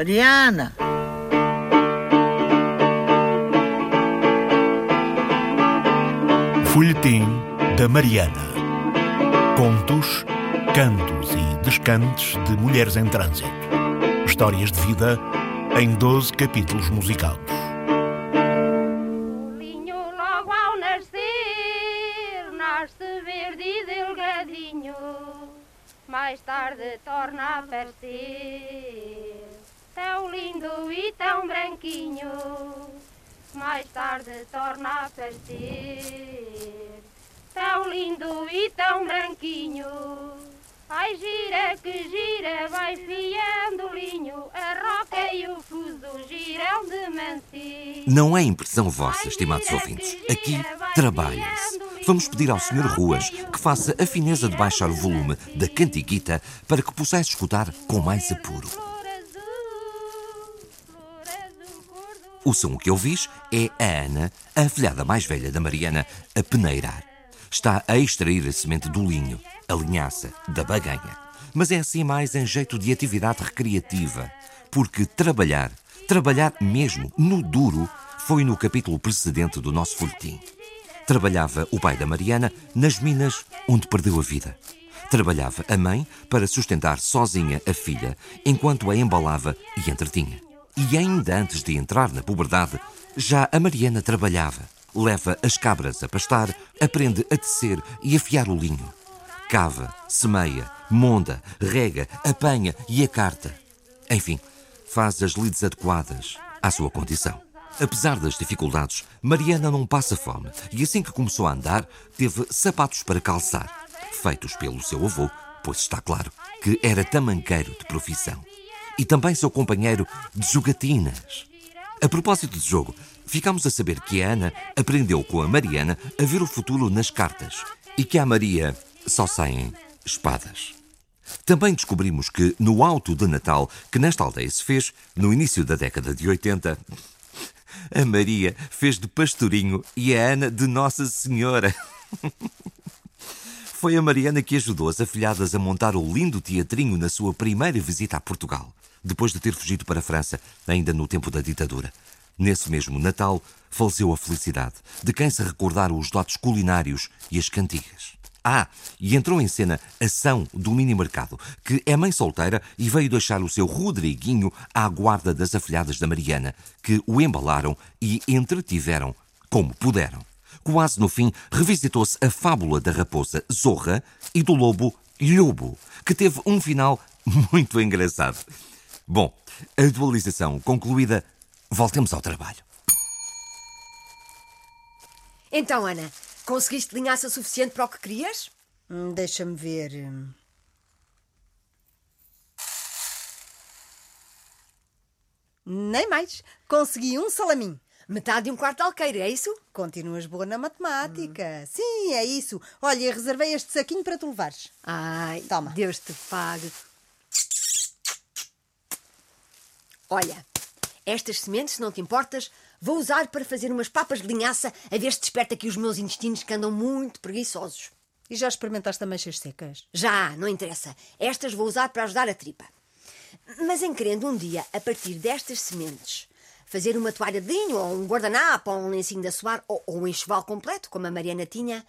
Mariana! Folhetim da Mariana. Contos, cantos e descantes de mulheres em trânsito. Histórias de vida em 12 capítulos musicados. O linho logo ao nascer nasce verde e delgadinho, mais tarde torna a aparecer lindo e tão branquinho, mais tarde torna a aparecer tão lindo e tão branquinho. Ai, gira que gira, vai fiando o linho, a roca e o fuso giram de mansinho. Não é impressão vossa, estimados ouvintes. Aqui trabalha-se. Vamos pedir ao Sr. Ruas que faça a fineza de baixar o volume da cantiquita para que possais escutar com mais apuro. O som que ouvis é a Ana, a afilhada mais velha da Mariana, a peneirar. Está a extrair a semente do linho, a linhaça, da baganha. Mas é assim mais em jeito de atividade recreativa. Porque trabalhar, trabalhar mesmo, no duro, foi no capítulo precedente do nosso folhetim. Trabalhava o pai da Mariana nas minas onde perdeu a vida. Trabalhava a mãe para sustentar sozinha a filha enquanto a embalava e entretinha. E ainda antes de entrar na puberdade, já a Mariana trabalhava. Leva as cabras a pastar, aprende a tecer e afiar o linho. Cava, semeia, monda, rega, apanha e acarta. Enfim, faz as lides adequadas à sua condição. Apesar das dificuldades, Mariana não passa fome e assim que começou a andar, teve sapatos para calçar, feitos pelo seu avô, pois está claro que era tamanqueiro de profissão. E também seu companheiro de jogatinas. A propósito de jogo, ficamos a saber que a Ana aprendeu com a Mariana a ver o futuro nas cartas e que a Maria só saem espadas. Também descobrimos que no alto de Natal que nesta aldeia se fez, no início da década de 80, a Maria fez de pastorinho e a Ana de Nossa Senhora. Foi a Mariana que ajudou as afilhadas a montar o lindo teatrinho na sua primeira visita a Portugal, depois de ter fugido para a França, ainda no tempo da ditadura. Nesse mesmo Natal, faleceu a felicidade, de quem se recordaram os dotes culinários e as cantigas. Ah, e entrou em cena Ação do Mini Mercado, que é mãe solteira e veio deixar o seu Rodriguinho à guarda das afilhadas da Mariana, que o embalaram e entretiveram como puderam. Quase no fim, revisitou-se a fábula da raposa Zorra e do lobo Lobo, que teve um final muito engraçado. Bom, a dualização concluída, voltemos ao trabalho. Então, Ana, conseguiste linhaça suficiente para o que querias? Hum, Deixa-me ver. Nem mais. Consegui um salaminho. Metade de um quarto de alqueire, é isso? Continuas boa na matemática. Sim, é isso. Olha, eu reservei este saquinho para tu levares. Ai, Toma. Deus te pague. Olha, estas sementes, se não te importas, vou usar para fazer umas papas de linhaça a ver se desperta aqui os meus intestinos que andam muito preguiçosos. E já experimentaste ameixas secas? Já, não interessa. Estas vou usar para ajudar a tripa. Mas em querendo um dia, a partir destas sementes, fazer uma toalha de linho, ou um guardanapo, ou um lencinho de assoar, ou, ou um enxoval completo, como a Mariana tinha,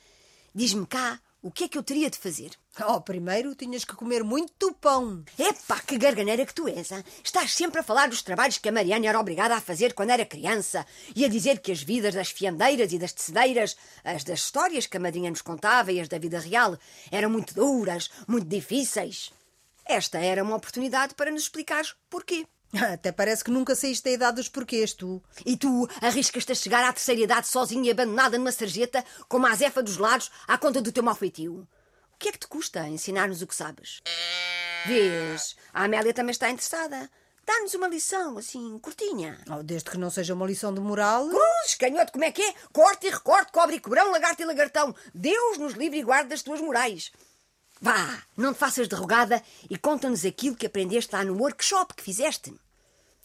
diz-me cá o que é que eu teria de fazer. Oh, primeiro tinhas que comer muito pão. Epá, que garganeira que tu és, hein? Estás sempre a falar dos trabalhos que a Mariana era obrigada a fazer quando era criança e a dizer que as vidas das fiandeiras e das tecedeiras, as das histórias que a madrinha nos contava e as da vida real, eram muito duras, muito difíceis. Esta era uma oportunidade para nos explicares porquê. Até parece que nunca saíste da idade dos porquês, tu. E tu arriscas-te a chegar à terceira idade sozinha e abandonada numa sarjeta, como a Zefa dos lados, à conta do teu mau feitio? O que é que te custa ensinar-nos o que sabes? Vês, a Amélia também está interessada. Dá-nos uma lição, assim, curtinha. Oh, desde que não seja uma lição de moral. Cruzes, canhoto, como é que é? Corte e recorte, cobre e cobrão, lagarto e lagartão. Deus nos livre e guarde das tuas morais. Vá, não te faças derrogada e conta-nos aquilo que aprendeste lá no workshop que fizeste.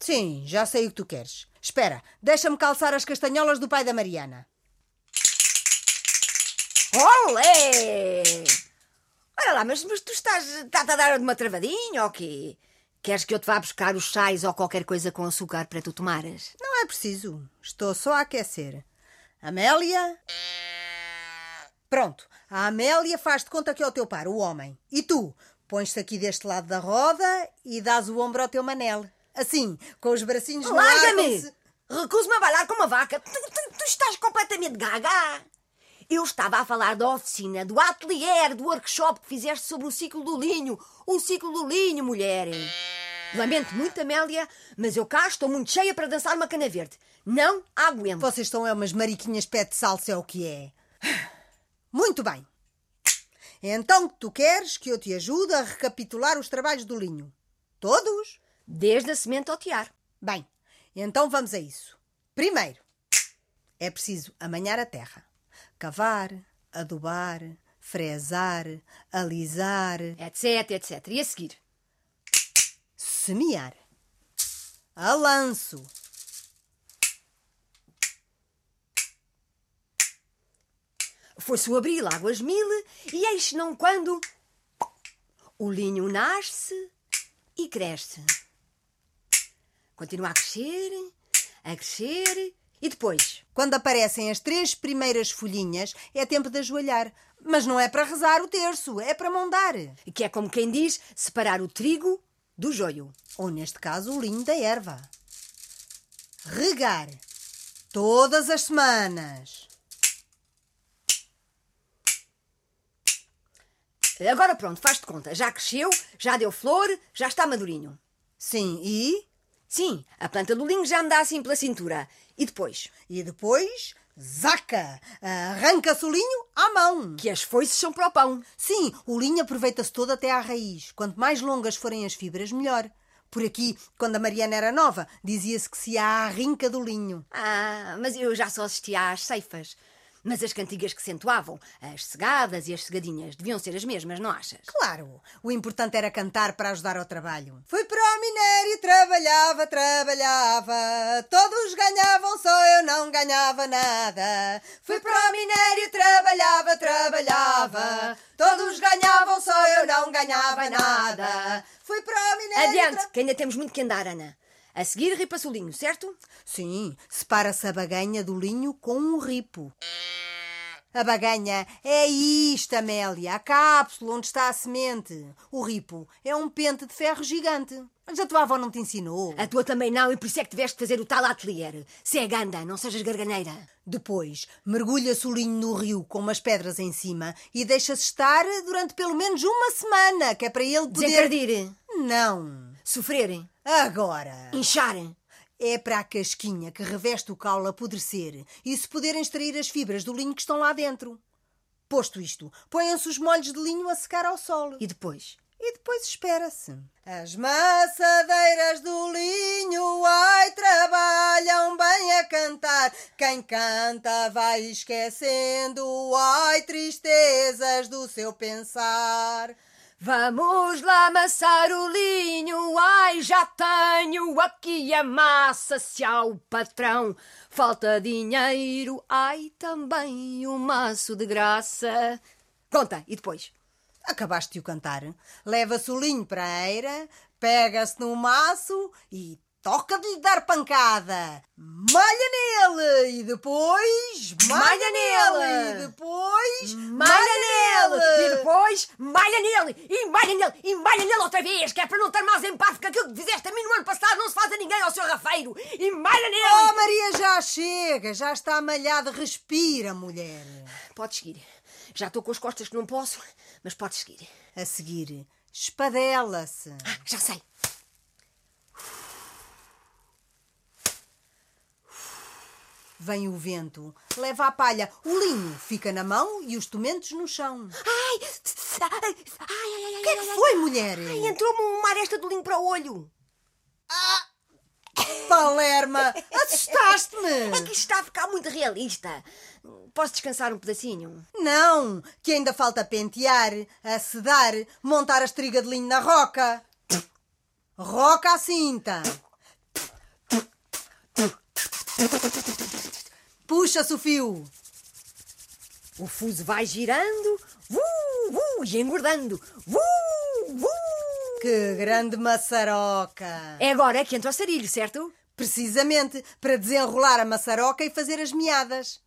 Sim, já sei o que tu queres. Espera, deixa-me calçar as castanholas do pai da Mariana. Olé! Olha lá, mas, mas tu estás, a dar uma travadinha ou quê? Queres que eu te vá buscar os chás ou qualquer coisa com açúcar para tu tomares? Não é preciso. Estou só a aquecer. Amélia? Pronto. A Amélia faz de conta que é o teu par, o homem. E tu? Pões-te aqui deste lado da roda e dás o ombro ao teu manel. Assim, com os bracinhos no ar. se- Recuso-me a bailar com uma vaca. Tu, tu- tu estás completamente gaga. Eu estava a falar da oficina, do atelier, do workshop que fizeste sobre o ciclo do linho. O ciclo do linho, mulher. Lamento muito, Amélia, mas eu cá estou muito cheia para dançar uma cana verde. Não aguento. Vocês estão é umas mariquinhas pé de salsa, é o que é. Muito bem. Então tu queres que eu te ajude a recapitular os trabalhos do linho? Todos? Desde a semente ao tiar. Bem, então vamos a isso. Primeiro, é preciso amanhar a terra. Cavar, adubar, fresar, alisar, Etc, etc. E a seguir? semear. A Foi-se o abril, águas mil, e eis não quando o linho nasce e cresce. Continua a crescer, a crescer, e depois? Quando aparecem as três primeiras folhinhas, é tempo de ajoelhar. Mas não é para rezar o terço, é para mondar. Que é como quem diz, separar o trigo do joio. Ou, neste caso, o linho da erva. Regar. Todas as semanas. Agora pronto, faz de conta. Já cresceu, já deu flor, já está madurinho. Sim, e? Sim, a planta do linho já anda assim pela cintura. E depois? E depois, zaca! Arranca-se o linho à mão. Que as foices são para o pão. Sim, o linho aproveita-se todo até à raiz. Quanto mais longas forem as fibras, melhor. Por aqui, quando a Mariana era nova, dizia-se que se ia à rinca do linho. Ah, mas eu já só assistia às ceifas. Mas as cantigas que se entoavam, as cegadas e as cegadinhas, deviam ser as mesmas, não achas? Claro, o importante era cantar para ajudar ao trabalho. Fui para o minério, trabalhava, trabalhava. Todos ganhavam, só eu não ganhava nada. Fui para o minério, trabalhava, trabalhava. Todos ganhavam, só eu não ganhava nada. Fui para o minério. Adiante, que ainda temos muito que andar, Ana. A seguir, ripa-se o linho, certo? Sim, separa-se a baganha do linho com um ripo. A baganha é isto, Amélia, a cápsula onde está a semente. O ripo é um pente de ferro gigante. Mas a tua avó não te ensinou. A tua também não, e por isso é que tiveste de fazer o tal atelier. Se é ganda, não sejas garganeira. Depois, mergulha-se o linho no rio com umas pedras em cima e deixa-se estar durante pelo menos uma semana, que é para ele poder... Desencardir, Não. Sofrerem, Agora. incharem. É para a casquinha que reveste o caule apodrecer e se poderem extrair as fibras do linho que estão lá dentro. Posto isto, põem-se os molhos de linho a secar ao sol. E depois? E depois espera-se. As maçadeiras do linho, ai, trabalham bem a cantar. Quem canta vai esquecendo, ai, tristezas do seu pensar. Vamos lá amassar o linho, ai, já tenho aqui a massa, se ao patrão falta dinheiro, ai, também um maço de graça. Conta, e depois? Acabaste de o cantar. Leva-se o linho para a eira, pega-se no maço e toca de lhe dar pancada. Malha nele e depois malha, nele e depois Malha nele! E depois, malha nele! E malha nele! E malha nele outra vez! Que é para não ter mais empate, porque aquilo que fizeste a mim no ano passado não se faz a ninguém ao seu rafeiro! E malha Oh, nele! Maria, já chega, já está malhada. Respira, mulher. Podes seguir. Já estou com as costas que não posso, mas podes seguir. A seguir, espadela-se. Ah, já sei. Vem o vento, leva a palha, o linho fica na mão e os tomentos no chão. Ai! Ai, ai, ai, que é que foi, mulher? Ai, entrou-me uma aresta do linho para o olho. Palerma, assustaste-me. É que isto está a ficar muito realista. Posso descansar um pedacinho? Não, que ainda falta pentear, acedar, montar a estriga de linho na roca. Roca à cinta. Puxa-se o fio. O fuso vai girando, vu, vu, e engordando, vu, vu. Que grande maçaroca! É agora que entra o sarilho, certo? Precisamente para desenrolar a maçaroca e fazer as meadas.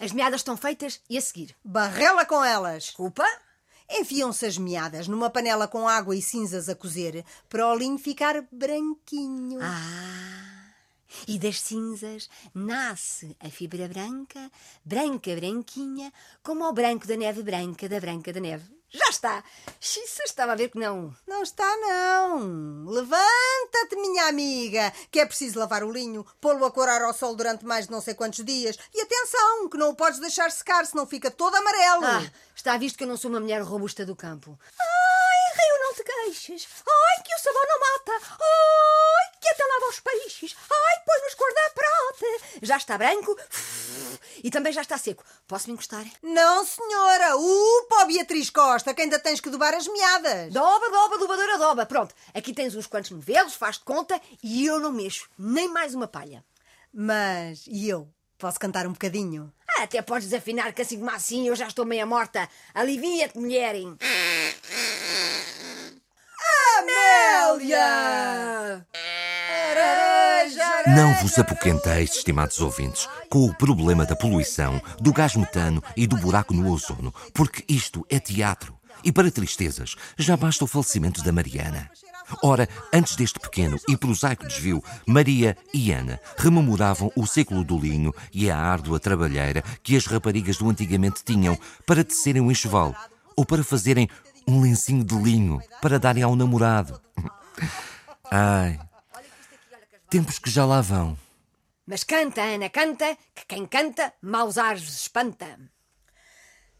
As meadas estão feitas e a seguir. Barrela com elas. Desculpa? Enfiam-se as meadas numa panela com água e cinzas a cozer para o linho ficar branquinho. Ah! E das cinzas nasce a fibra branca, branca, branquinha, como o branco da neve branca da branca da neve. Já está! Xissa, estava a ver que não. Não está, não. Levanta-te, minha amiga, que é preciso lavar o linho, pô-lo a corar ao sol durante mais de não sei quantos dias. E atenção, que não o podes deixar secar, senão fica todo amarelo. Ah, está visto que eu não sou uma mulher robusta do campo. Ai, Rio, não te queixes. Ai, que o sabão não mata. Ai, que até lava os peixes. Ai, põe-nos cor da prata. Já está branco e também já está seco. Posso me encostar? Não, senhora. Upa, Beatriz Costa, que ainda tens que dobar as meadas. Doba, doba, dobadora, doba. Pronto, aqui tens uns quantos novelos, faz de conta e eu não mexo nem mais uma palha. Mas, e eu? Posso cantar um bocadinho? Ah, até podes desafinar que assim como assim eu já estou meia morta. Alivia-te, mulher. Amélia! Não vos apoquenteis, estimados ouvintes, com o problema da poluição, do gás metano e do buraco no ozono, porque isto é teatro. E para tristezas, já basta o falecimento da Mariana. Ora, antes deste pequeno e prosaico desvio, Maria e Ana rememoravam o século do linho e a árdua trabalheira que as raparigas do antigamente tinham para tecerem um enxoval ou para fazerem um lencinho de linho para darem ao namorado. Ai, tempos que já lá vão. Mas canta, Ana, canta, que quem canta, maus ares espanta.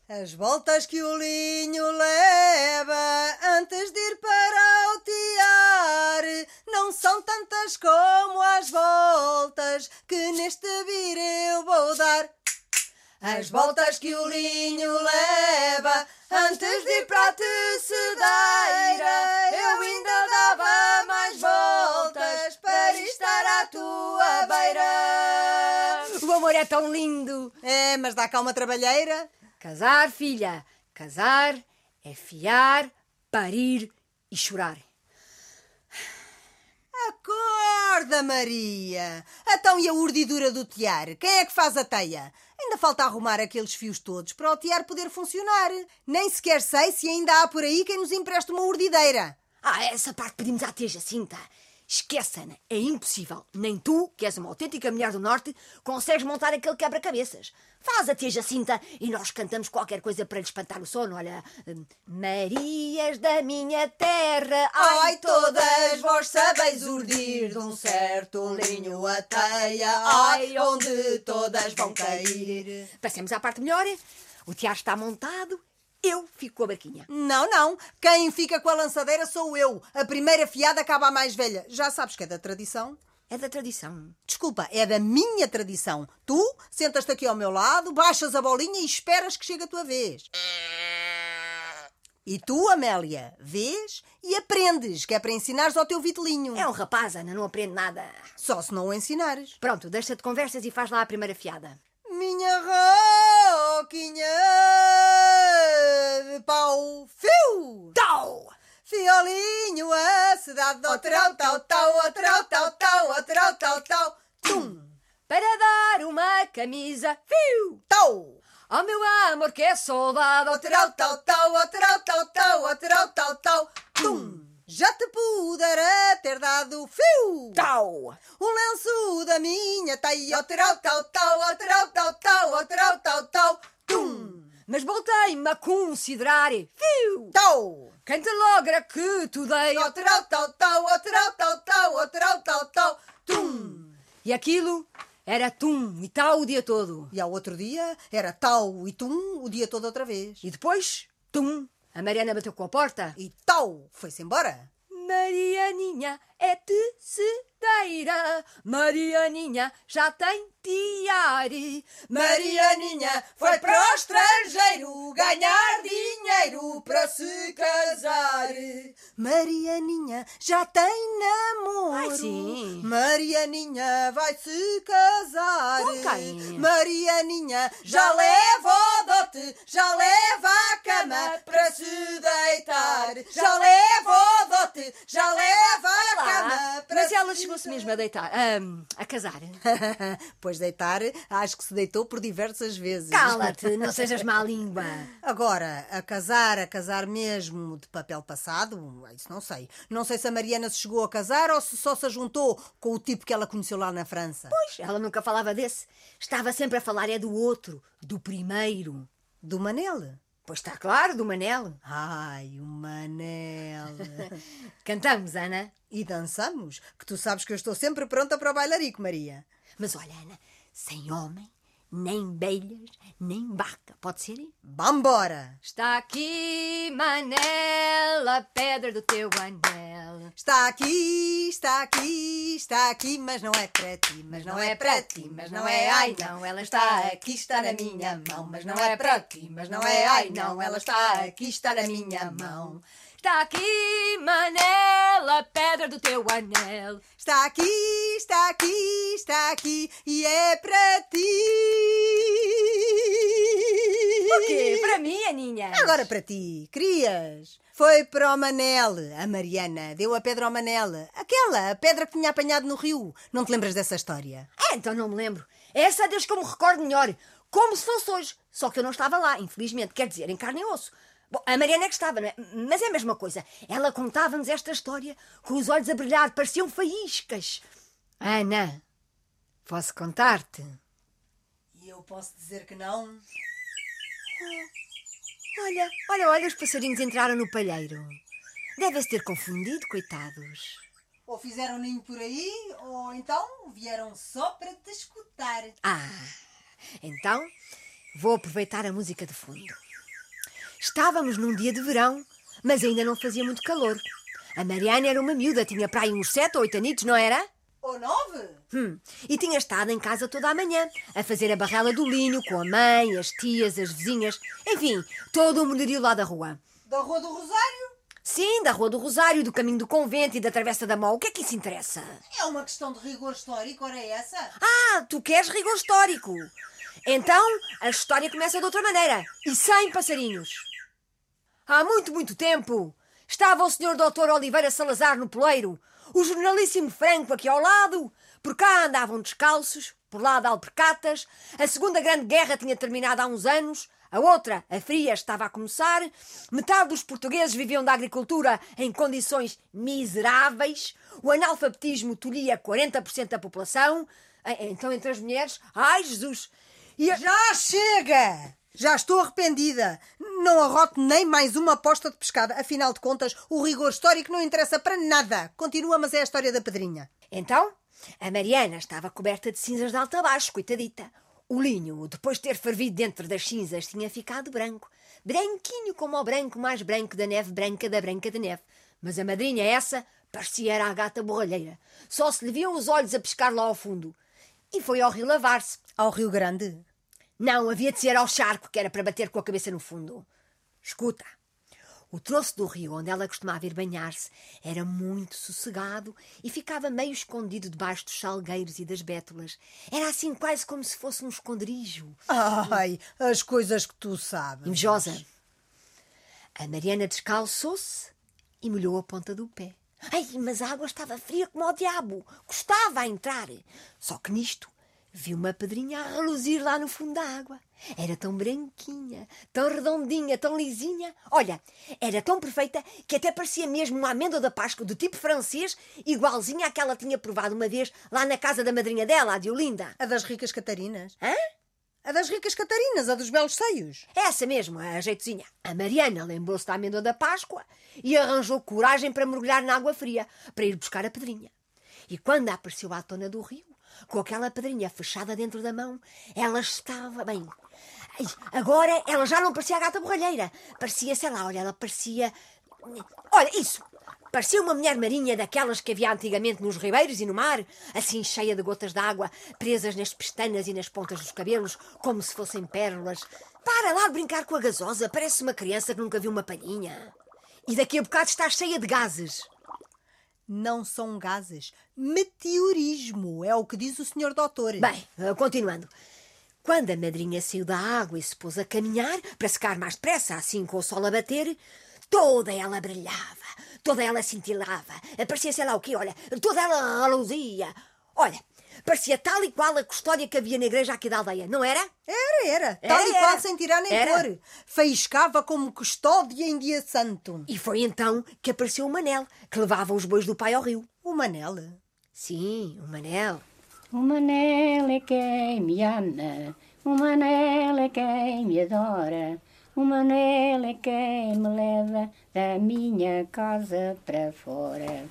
As voltas que o linho leva antes de ir para o tiar não são tantas como as voltas que neste vir eu vou dar. As voltas que o linho leva antes de ir para a tecedeira eu ainda dava tua beira. O amor é tão lindo. É, mas dá cá uma trabalheira. Casar, filha, casar é fiar, parir e chorar. Acorda, Maria! Então e a urdidura do tiar? Quem é que faz a teia? Ainda falta arrumar aqueles fios todos para o tiar poder funcionar. Nem sequer sei se ainda há por aí quem nos empreste uma urdideira. Ah, essa parte pedimos à tia Jacinta. Esquece, Ana, é impossível. Nem tu, que és uma autêntica mulher do Norte, consegues montar aquele quebra-cabeças. Faz a tia Jacinta e nós cantamos qualquer coisa para lhe espantar o sono. Olha, hum, Marias da minha terra, Ai, todas vós sabeis urdir de um certo linho a teia. Ai, onde todas vão cair. Passemos à parte melhor. O teatro está montado, eu fico com a barquinha. Não, não. Quem fica com a lançadeira sou eu. A primeira fiada acaba a mais velha. Já sabes que é da tradição. É da tradição. Desculpa, é da minha tradição. Tu sentas-te aqui ao meu lado, baixas a bolinha e esperas que chegue a tua vez. E tu, Amélia, vês e aprendes, que é para ensinares ao teu vitelinho. É um rapaz, Ana, não aprende nada. Só se não o ensinares. Pronto, deixa de conversas e faz lá a primeira fiada. Minha roquinha de pau fio. Tau! Fiolinho, a cidade do trau, tau, tau, trau, tau, tau, trau, tau, tau, tum, Para dar uma camisa, fio! tau, Ao meu amor que é soldado, trau, tau, tau, trau, tau, tau, trau, tau, tau, tum. Já te pudera ter dado fio. tau! Um lenço da minha teia, o trau, tau, tau, trau, tau, tau, trau, tau, tau, Mas voltei-me a considerar, fio! tau. Quem te logra que tu dei, trau, tau, tau, trau, tau, tau, o trau, tau, tau, tum. e aquilo era tum e tal o dia todo. E ao outro dia era tau e tum o dia todo outra vez. E depois, tum, a Mariana bateu com a porta. E tau foi-se embora. Marianinha é tecedeira, Marianinha já tem tiare. Marianinha foi para o estrangeiro ganhar dinheiro para se casar. Marianinha já tem namoro. Ai, sim. Marianinha vai se casar. Com quem? Marianinha já leva o dote, já leva a cama para se deitar. Já leva o dote, já leva a cama para Mas ela se chegou-se mesmo a deitar, ahm, a casar. pois deitar, acho que se deitou por diversas vezes. Cala-te, não sejas má língua. Agora, a casar, a casar mesmo de papel passado, isso não sei. Não sei se a Mariana se chegou a casar ou se só se juntou com o tipo que ela conheceu lá na França. Pois, ela nunca falava desse. Estava sempre a falar é do outro, do primeiro. Do Manel. Pois está claro, do Manel. Ai, o Manel. Cantamos, Ana. e dançamos, que tu sabes que eu estou sempre pronta para o bailarico, Maria. Mas olha, Ana, sem homem, nem belhas, nem vaca. Pode ser? Vambora! Está aqui, Manel, a pedra do teu anel. Está aqui, está aqui, está aqui, mas não é para ti, mas não é para ti, mas não é ai não, ela está aqui, está na minha mão, mas não é para ti, mas não é ai não, ela está aqui, está na minha mão. Está aqui, Manel, a pedra do teu anel. Está aqui, está aqui, está aqui e é para ti. O quê? Para mim, Aninha? Agora para ti, querias. Foi para o Manel, a Mariana. Deu a pedra ao Manel. Aquela, a pedra que tinha apanhado no rio. Não te lembras dessa história? Ah, então não me lembro. Essa é Deus que eu me recordo melhor. Como se fosse hoje. Só que eu não estava lá, infelizmente. Quer dizer, em carne e osso. Bom, a Mariana é que estava, não é? Mas é a mesma coisa. Ela contava-nos esta história com os olhos a brilhar, pareciam faíscas. Ana, posso contar-te? E eu posso dizer que não? Olha, olha, olha, os passarinhos entraram no palheiro. Devem-se ter confundido, coitados. Ou fizeram ninho por aí, ou então vieram só para te escutar. Ah, então vou aproveitar a música de fundo. Estávamos num dia de verão, mas ainda não fazia muito calor. A Mariana era uma miúda, tinha para aí uns sete ou oito anitos, não era? Ou nove? Hum, e tinha estado em casa toda a manhã, a fazer a barrela do linho com a mãe, as tias, as vizinhas, enfim, todo o mulherio lá da rua. Da Rua do Rosário? Sim, da Rua do Rosário, do caminho do convento e da Travessa da Mó. O que é que isso interessa? É uma questão de rigor histórico, ora é essa? Ah, tu queres rigor histórico. Então, a história começa de outra maneira e sem passarinhos. Há muito, muito tempo, estava o Sr. Dr. Oliveira Salazar no poleiro, o jornalíssimo Franco aqui ao lado, por cá andavam descalços, por lá de alpercatas, a Segunda Grande Guerra tinha terminado há uns anos, a outra, a fria, estava a começar, metade dos portugueses viviam da agricultura em condições miseráveis, o analfabetismo tolhia 40% da população, então entre as mulheres, ai Jesus! E. Já chega! Já estou arrependida. Não arroto nem mais uma aposta de pescada. Afinal de contas, o rigor histórico não interessa para nada. Continua, mas é a história da pedrinha. Então, a Mariana estava coberta de cinzas de alta a baixo, coitadita. O linho, depois de ter fervido dentro das cinzas, tinha ficado branco. Branquinho como o branco mais branco da neve branca da branca de neve. Mas a madrinha essa parecia era a gata borralheira. Só se lhe viam os olhos a pescar lá ao fundo. E foi ao rio lavar-se. Ao Rio Grande? Não, havia de ser ao charco, que era para bater com a cabeça no fundo. Escuta, o troço do rio onde ela costumava ir banhar-se era muito sossegado e ficava meio escondido debaixo dos salgueiros e das bétulas. Era assim quase como se fosse um esconderijo. Ai, as coisas que tu sabes. Invejosa. A Mariana descalçou-se e molhou a ponta do pé. Ai, mas a água estava fria como o diabo. Custava a entrar. Só que nisto vi uma pedrinha a reluzir lá no fundo da água. Era tão branquinha, tão redondinha, tão lisinha. Olha, era tão perfeita que até parecia mesmo uma amêndoa da Páscoa do tipo francês, igualzinha à que ela tinha provado uma vez lá na casa da madrinha dela, a de Olinda. A das ricas Catarinas? Hã? A das ricas Catarinas, a dos belos seios. Essa mesmo, a jeitozinha. A Mariana lembrou-se da amêndoa da Páscoa e arranjou coragem para mergulhar na água fria, para ir buscar a pedrinha. E quando apareceu à tona do rio, com aquela pedrinha fechada dentro da mão, ela estava bem. Agora ela já não parecia a gata borralheira. Parecia, sei lá, olha, ela parecia. Olha, isso! Parecia uma mulher marinha daquelas que havia antigamente nos ribeiros e no mar, assim cheia de gotas de água, presas nas pestanas e nas pontas dos cabelos, como se fossem pérolas. Para lá de brincar com a gasosa, parece uma criança que nunca viu uma palhinha. E daqui a bocado está cheia de gases. Não são gases. Meteorismo, é o que diz o senhor doutor. Bem, eh, continuando. Quando a madrinha saiu da água e se pôs a caminhar, para secar mais depressa, assim com o sol a bater, toda ela brilhava, toda ela cintilava, parecia sei lá o quê, olha, toda ela reluzia. Olha, parecia tal e qual a custódia que havia na igreja aqui da aldeia, não era? Era, era. Tal Era, e qual era. sem tirar nem Era. pôr. Faiscava como custódia em dia santo. E foi então que apareceu o Manel, que levava os bois do pai ao rio. O Manel. Sim, o Manel. O Manel é quem me ama, o Manel é quem me adora, o Manel é quem me leva da minha casa para fora.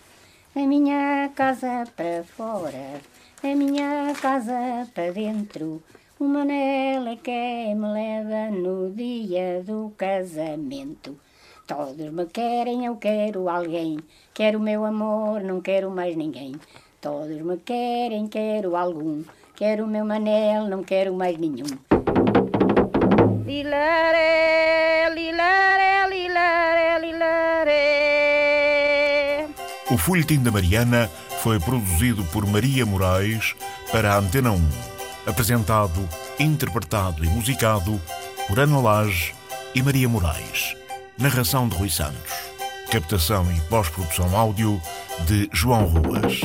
A minha casa para fora, a minha casa para dentro. O Manel é quem me leva no dia do casamento. Todos me querem, eu quero alguém. Quero o meu amor, não quero mais ninguém. Todos me querem, quero algum. Quero o meu Manel, não quero mais nenhum. Lilaré, lilaré, Folhetim da Mariana foi produzido por Maria Moraes para a Antena 1. Apresentado, interpretado e musicado por Ana Lage e Maria Moraes. Narração de Rui Santos. Captação e pós-produção áudio de João Ruas.